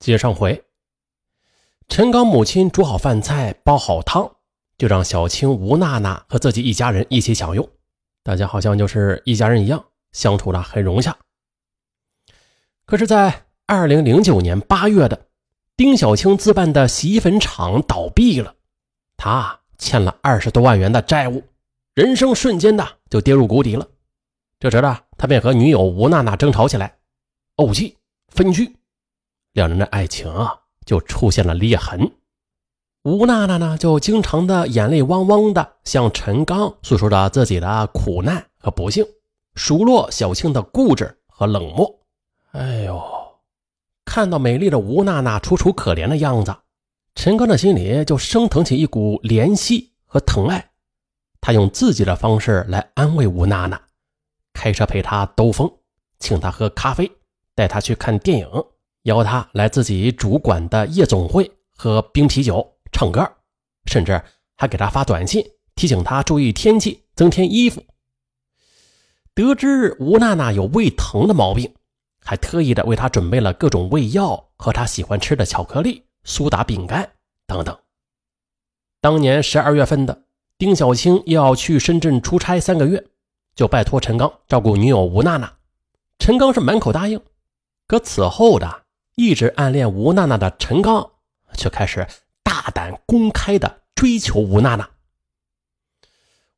接上回，陈刚母亲煮好饭菜，煲好汤，就让小青、吴娜娜和自己一家人一起享用。大家好像就是一家人一样，相处的很融洽。可是，在二零零九年八月的，丁小青自办的洗衣粉厂倒闭了，他欠了二十多万元的债务，人生瞬间的就跌入谷底了。这时呢，他便和女友吴娜娜争吵起来，怄气分居。两人的爱情啊，就出现了裂痕。吴娜娜呢，就经常的眼泪汪汪的向陈刚诉说着自己的苦难和不幸，数落小庆的固执和冷漠。哎呦，看到美丽的吴娜娜楚楚可怜的样子，陈刚的心里就升腾起一股怜惜和疼爱。他用自己的方式来安慰吴娜娜，开车陪她兜风，请她喝咖啡，带她去看电影。邀他来自己主管的夜总会喝冰啤酒、唱歌，甚至还给他发短信提醒他注意天气、增添衣服。得知吴娜娜有胃疼的毛病，还特意的为她准备了各种胃药和她喜欢吃的巧克力、苏打饼干等等。当年十二月份的，丁小青要去深圳出差三个月，就拜托陈刚照顾女友吴娜娜。陈刚是满口答应，可此后的。一直暗恋吴娜娜的陈刚，却开始大胆公开的追求吴娜娜。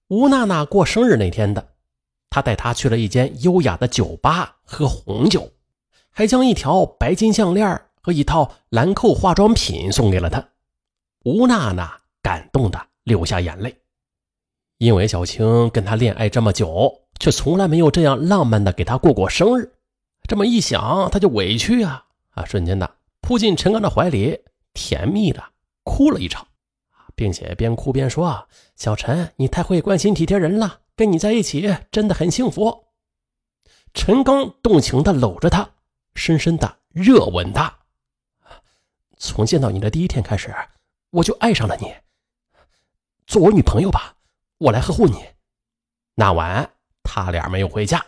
吴娜娜过生日那天的，他带她去了一间优雅的酒吧喝红酒，还将一条白金项链和一套兰蔻化妆品送给了她。吴娜娜感动的流下眼泪，因为小青跟他恋爱这么久，却从来没有这样浪漫的给他过过生日。这么一想，他就委屈啊。啊！瞬间的扑进陈刚的怀里，甜蜜的哭了一场，并且边哭边说：“小陈，你太会关心体贴人了，跟你在一起真的很幸福。”陈刚动情的搂着她，深深的热吻她。从见到你的第一天开始，我就爱上了你，做我女朋友吧，我来呵护你。那晚，他俩没有回家，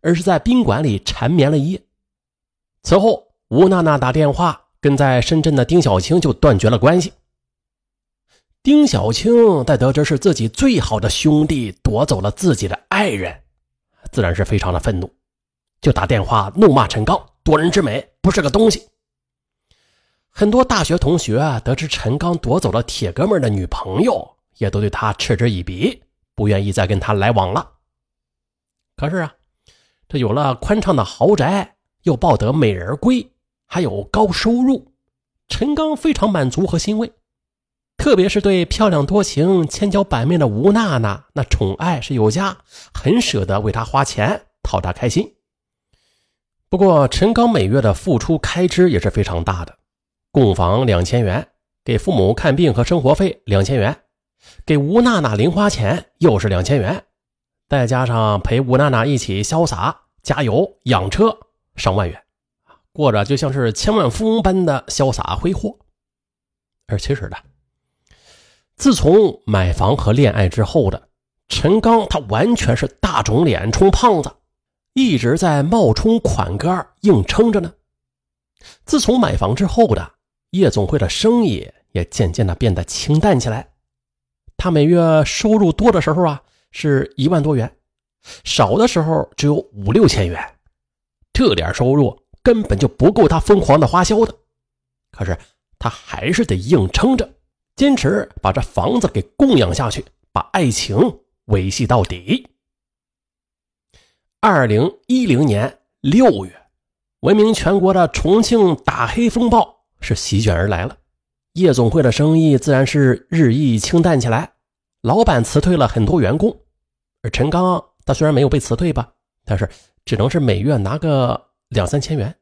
而是在宾馆里缠绵了一夜。此后。吴娜娜打电话跟在深圳的丁小青就断绝了关系。丁小青在得知是自己最好的兄弟夺走了自己的爱人，自然是非常的愤怒，就打电话怒骂陈刚夺人之美，不是个东西。很多大学同学得知陈刚夺走了铁哥们的女朋友，也都对他嗤之以鼻，不愿意再跟他来往了。可是啊，这有了宽敞的豪宅，又抱得美人归。还有高收入，陈刚非常满足和欣慰，特别是对漂亮多情、千娇百媚的吴娜娜，那宠爱是有加，很舍得为她花钱讨她开心。不过，陈刚每月的付出开支也是非常大的，供房两千元，给父母看病和生活费两千元，给吴娜娜零花钱又是两千元，再加上陪吴娜娜一起潇洒、加油、养车，上万元。过着就像是千万富翁般的潇洒挥霍，而其实呢，自从买房和恋爱之后的陈刚，他完全是大肿脸充胖子，一直在冒充款哥硬撑着呢。自从买房之后的夜总会的生意也渐渐的变得清淡起来，他每月收入多的时候啊是一万多元，少的时候只有五六千元，这点收入。根本就不够他疯狂的花销的，可是他还是得硬撑着，坚持把这房子给供养下去，把爱情维系到底。二零一零年六月，闻名全国的重庆打黑风暴是席卷而来了，夜总会的生意自然是日益清淡起来，老板辞退了很多员工，而陈刚他虽然没有被辞退吧，但是只能是每月拿个。两三千元，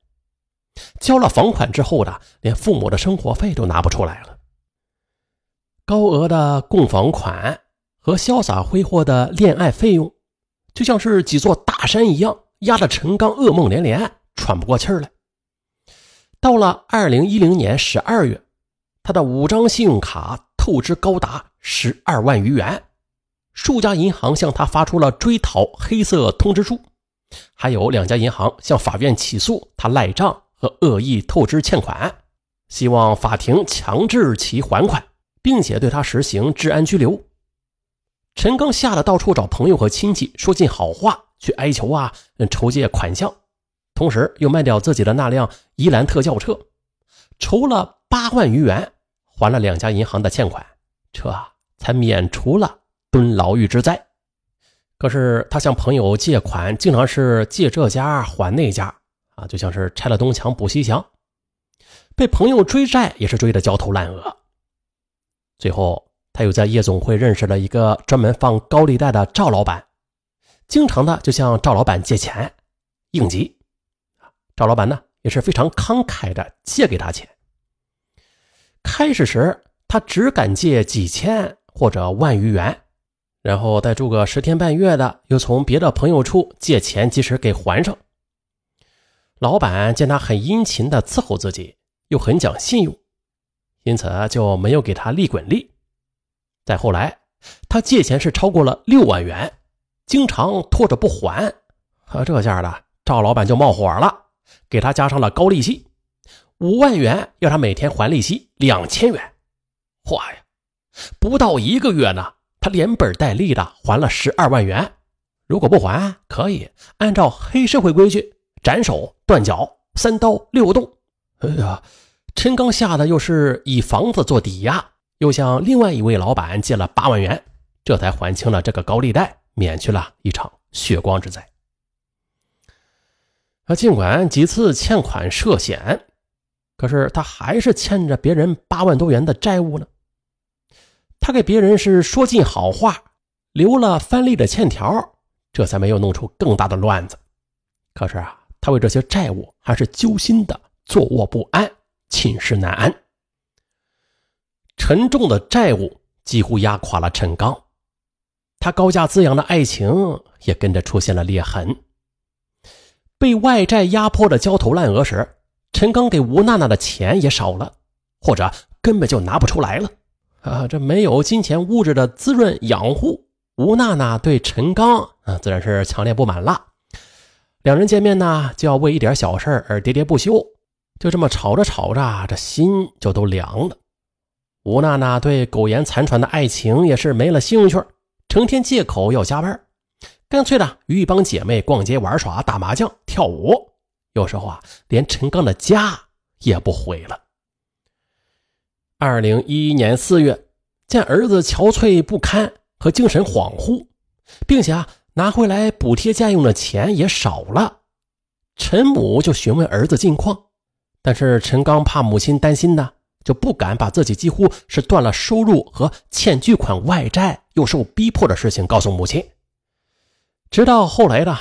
交了房款之后的，连父母的生活费都拿不出来了。高额的供房款和潇洒挥霍的恋爱费用，就像是几座大山一样，压得陈刚噩梦连连，喘不过气来。到了二零一零年十二月，他的五张信用卡透支高达十二万余元，数家银行向他发出了追讨黑色通知书。还有两家银行向法院起诉他赖账和恶意透支欠款，希望法庭强制其还款，并且对他实行治安拘留。陈刚吓得到处找朋友和亲戚说尽好话，去哀求啊，筹借款项，同时又卖掉自己的那辆伊兰特轿车，筹了八万余元，还了两家银行的欠款，这才免除了蹲牢狱之灾。可是他向朋友借款，经常是借这家还那家。啊，就像是拆了东墙补西墙，被朋友追债也是追得焦头烂额。最后，他又在夜总会认识了一个专门放高利贷的赵老板，经常的就向赵老板借钱应急。赵老板呢也是非常慷慨的借给他钱。开始时他只敢借几千或者万余元，然后再住个十天半月的，又从别的朋友处借钱及时给还上。老板见他很殷勤的伺候自己，又很讲信用，因此就没有给他利滚利。再后来，他借钱是超过了六万元，经常拖着不还，和这下的赵老板就冒火了，给他加上了高利息，五万元要他每天还利息两千元。哇呀，不到一个月呢，他连本带利的还了十二万元。如果不还，可以按照黑社会规矩。斩首断脚，三刀六洞。哎呀，陈刚吓得又是以房子做抵押，又向另外一位老板借了八万元，这才还清了这个高利贷，免去了一场血光之灾。啊，尽管几次欠款涉险，可是他还是欠着别人八万多元的债务呢。他给别人是说尽好话，留了翻利的欠条，这才没有弄出更大的乱子。可是啊。他为这些债务还是揪心的，坐卧不安，寝食难安。沉重的债务几乎压垮了陈刚，他高价滋养的爱情也跟着出现了裂痕。被外债压迫的焦头烂额时，陈刚给吴娜娜的钱也少了，或者根本就拿不出来了。啊，这没有金钱物质的滋润养护，吴娜娜对陈刚啊，自然是强烈不满了。两人见面呢，就要为一点小事而喋喋不休，就这么吵着吵着，这心就都凉了。吴娜娜对苟延残喘的爱情也是没了兴趣，成天借口要加班，干脆的与一帮姐妹逛街、玩耍、打麻将、跳舞，有时候啊，连陈刚的家也不回了。二零一一年四月，见儿子憔悴不堪和精神恍惚，并且啊。拿回来补贴家用的钱也少了，陈母就询问儿子近况，但是陈刚怕母亲担心呢，就不敢把自己几乎是断了收入和欠巨款外债又受逼迫的事情告诉母亲。直到后来的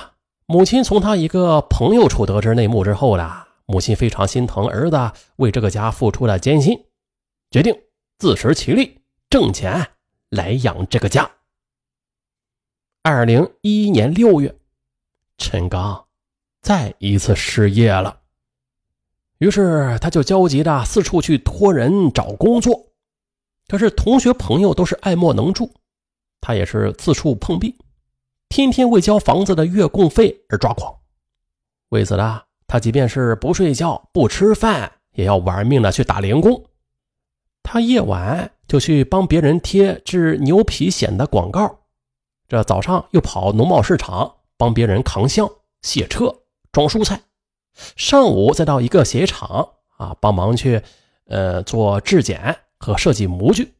母亲从他一个朋友处得知内幕之后呢，母亲非常心疼儿子为这个家付出的艰辛，决定自食其力挣钱来养这个家。二零一一年六月，陈刚再一次失业了，于是他就焦急的四处去托人找工作。可是同学朋友都是爱莫能助，他也是四处碰壁，天天为交房子的月供费而抓狂。为此呢，他即便是不睡觉、不吃饭，也要玩命的去打零工。他夜晚就去帮别人贴治牛皮癣的广告。这早上又跑农贸市场帮别人扛箱、卸车、装蔬菜，上午再到一个鞋厂啊帮忙去，呃做质检和设计模具。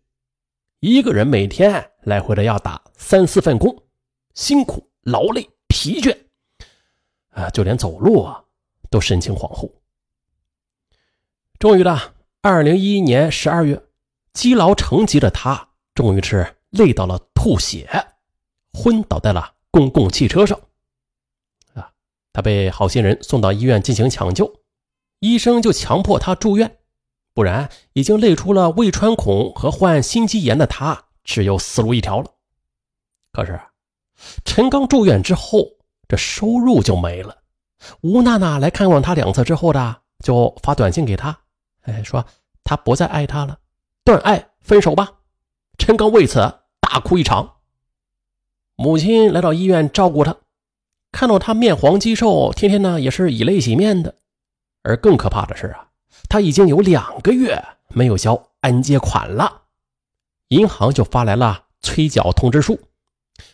一个人每天来回的要打三四份工，辛苦劳累疲倦，啊就连走路啊都神情恍惚。终于的，二零一一年十二月，积劳成疾的他终于是累到了吐血。昏倒在了公共汽车上，啊，他被好心人送到医院进行抢救，医生就强迫他住院，不然已经累出了胃穿孔和患心肌炎的他只有死路一条了。可是陈刚住院之后，这收入就没了。吴娜娜来看望他两次之后的，就发短信给他，哎，说他不再爱他了，断爱分手吧。陈刚为此大哭一场。母亲来到医院照顾他，看到他面黄肌瘦，天天呢也是以泪洗面的，而更可怕的是啊，他已经有两个月没有交按揭款了，银行就发来了催缴通知书，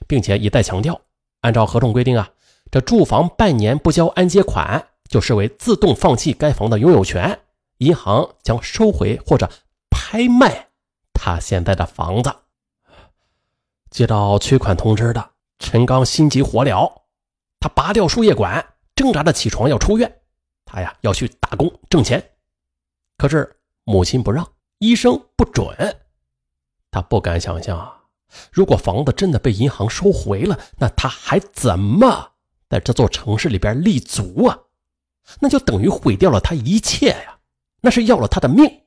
并且一再强调，按照合同规定啊，这住房半年不交按揭款，就视为自动放弃该房的拥有权，银行将收回或者拍卖他现在的房子。接到催款通知的陈刚心急火燎，他拔掉输液管，挣扎着起床要出院。他呀要去打工挣钱，可是母亲不让，医生不准。他不敢想象啊，如果房子真的被银行收回了，那他还怎么在这座城市里边立足啊？那就等于毁掉了他一切呀！那是要了他的命。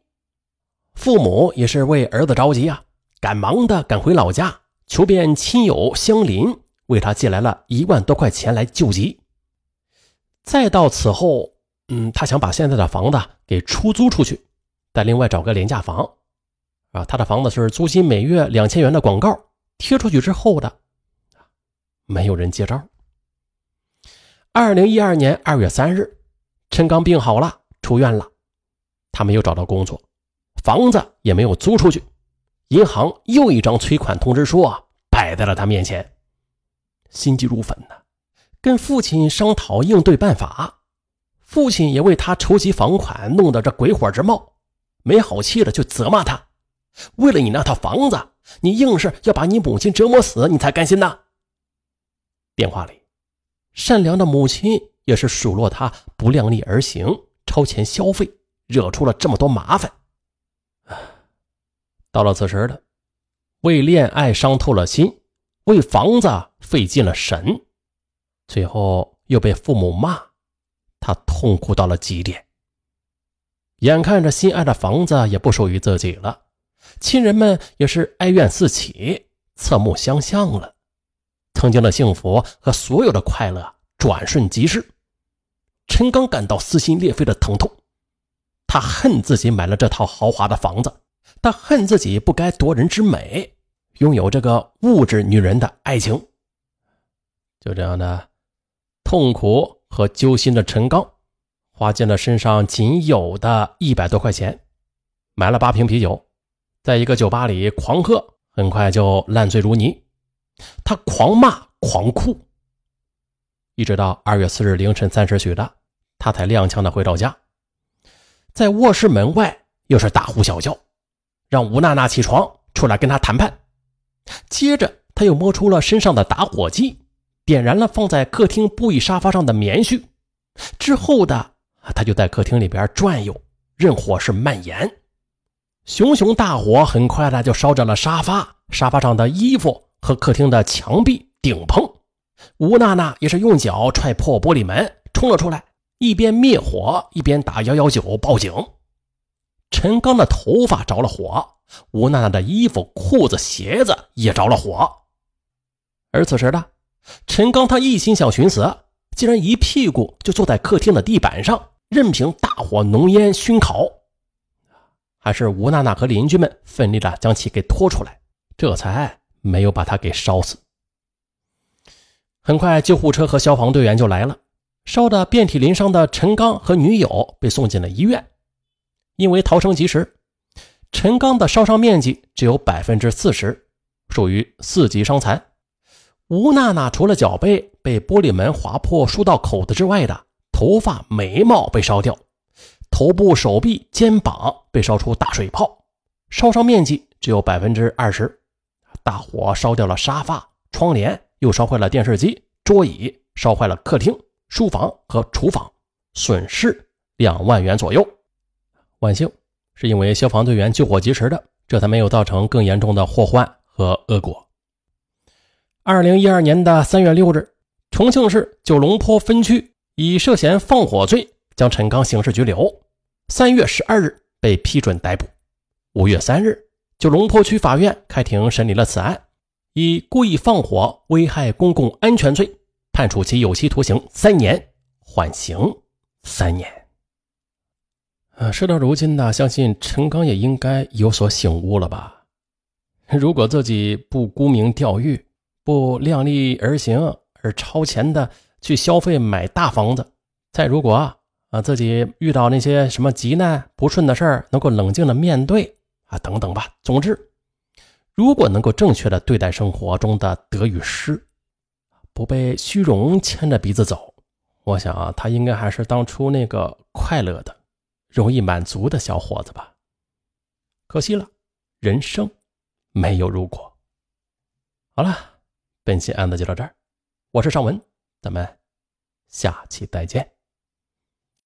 父母也是为儿子着急啊，赶忙的赶回老家。求遍亲友乡邻，为他借来了一万多块钱来救急。再到此后，嗯，他想把现在的房子给出租出去，再另外找个廉价房。啊，他的房子是租金每月两千元的广告贴出去之后的，没有人接招。二零一二年二月三日，陈刚病好了，出院了，他没有找到工作，房子也没有租出去。银行又一张催款通知书啊，摆在了他面前，心急如焚呐，跟父亲商讨应对办法。父亲也为他筹集房款，弄得这鬼火直冒，没好气的就责骂他：“为了你那套房子，你硬是要把你母亲折磨死，你才甘心呐！”电话里，善良的母亲也是数落他不量力而行，超前消费，惹出了这么多麻烦。到了此时的，为恋爱伤透了心，为房子费尽了神，最后又被父母骂，他痛苦到了极点。眼看着心爱的房子也不属于自己了，亲人们也是哀怨四起，侧目相向了。曾经的幸福和所有的快乐转瞬即逝，陈刚感到撕心裂肺的疼痛，他恨自己买了这套豪华的房子。他恨自己不该夺人之美，拥有这个物质女人的爱情。就这样的痛苦和揪心的陈刚，花尽了身上仅有的一百多块钱，买了八瓶啤酒，在一个酒吧里狂喝，很快就烂醉如泥。他狂骂狂哭，一直到二月四日凌晨三时许的，他才踉跄的回到家，在卧室门外又是大呼小叫。让吴娜娜起床出来跟他谈判。接着，他又摸出了身上的打火机，点燃了放在客厅布艺沙发上的棉絮。之后的，他就在客厅里边转悠，任火势蔓延。熊熊大火很快的就烧着了沙发、沙发上的衣服和客厅的墙壁顶棚。吴娜娜也是用脚踹破玻璃门冲了出来，一边灭火一边打幺幺九报警。陈刚的头发着了火，吴娜娜的衣服、裤子、鞋子也着了火。而此时的陈刚，他一心想寻死，竟然一屁股就坐在客厅的地板上，任凭大火浓烟熏烤。还是吴娜娜和邻居们奋力的将其给拖出来，这才没有把他给烧死。很快，救护车和消防队员就来了，烧得遍体鳞伤的陈刚和女友被送进了医院。因为逃生及时，陈刚的烧伤面积只有百分之四十，属于四级伤残。吴娜娜除了脚背被玻璃门划破数道口子之外的头发、眉毛被烧掉，头部、手臂、肩膀被烧出大水泡，烧伤面积只有百分之二十。大火烧掉了沙发、窗帘，又烧坏了电视机、桌椅，烧坏了客厅、书房和厨房，损失两万元左右。万幸，是因为消防队员救火及时的，这才没有造成更严重的祸患和恶果。二零一二年的三月六日，重庆市九龙坡分区以涉嫌放火罪将陈刚刑事拘留。三月十二日被批准逮捕。五月三日，九龙坡区法院开庭审理了此案，以故意放火危害公共安全罪判处其有期徒刑三年，缓刑三年。呃，事到如今呢，相信陈刚也应该有所醒悟了吧？如果自己不沽名钓誉，不量力而行，而超前的去消费买大房子，再如果啊，自己遇到那些什么急难不顺的事儿，能够冷静的面对啊，等等吧。总之，如果能够正确的对待生活中的得与失，不被虚荣牵着鼻子走，我想啊，他应该还是当初那个快乐的、容易满足的小伙子吧。可惜了，人生没有如果。好了，本期案子就到这儿，我是尚文，咱们下期再见。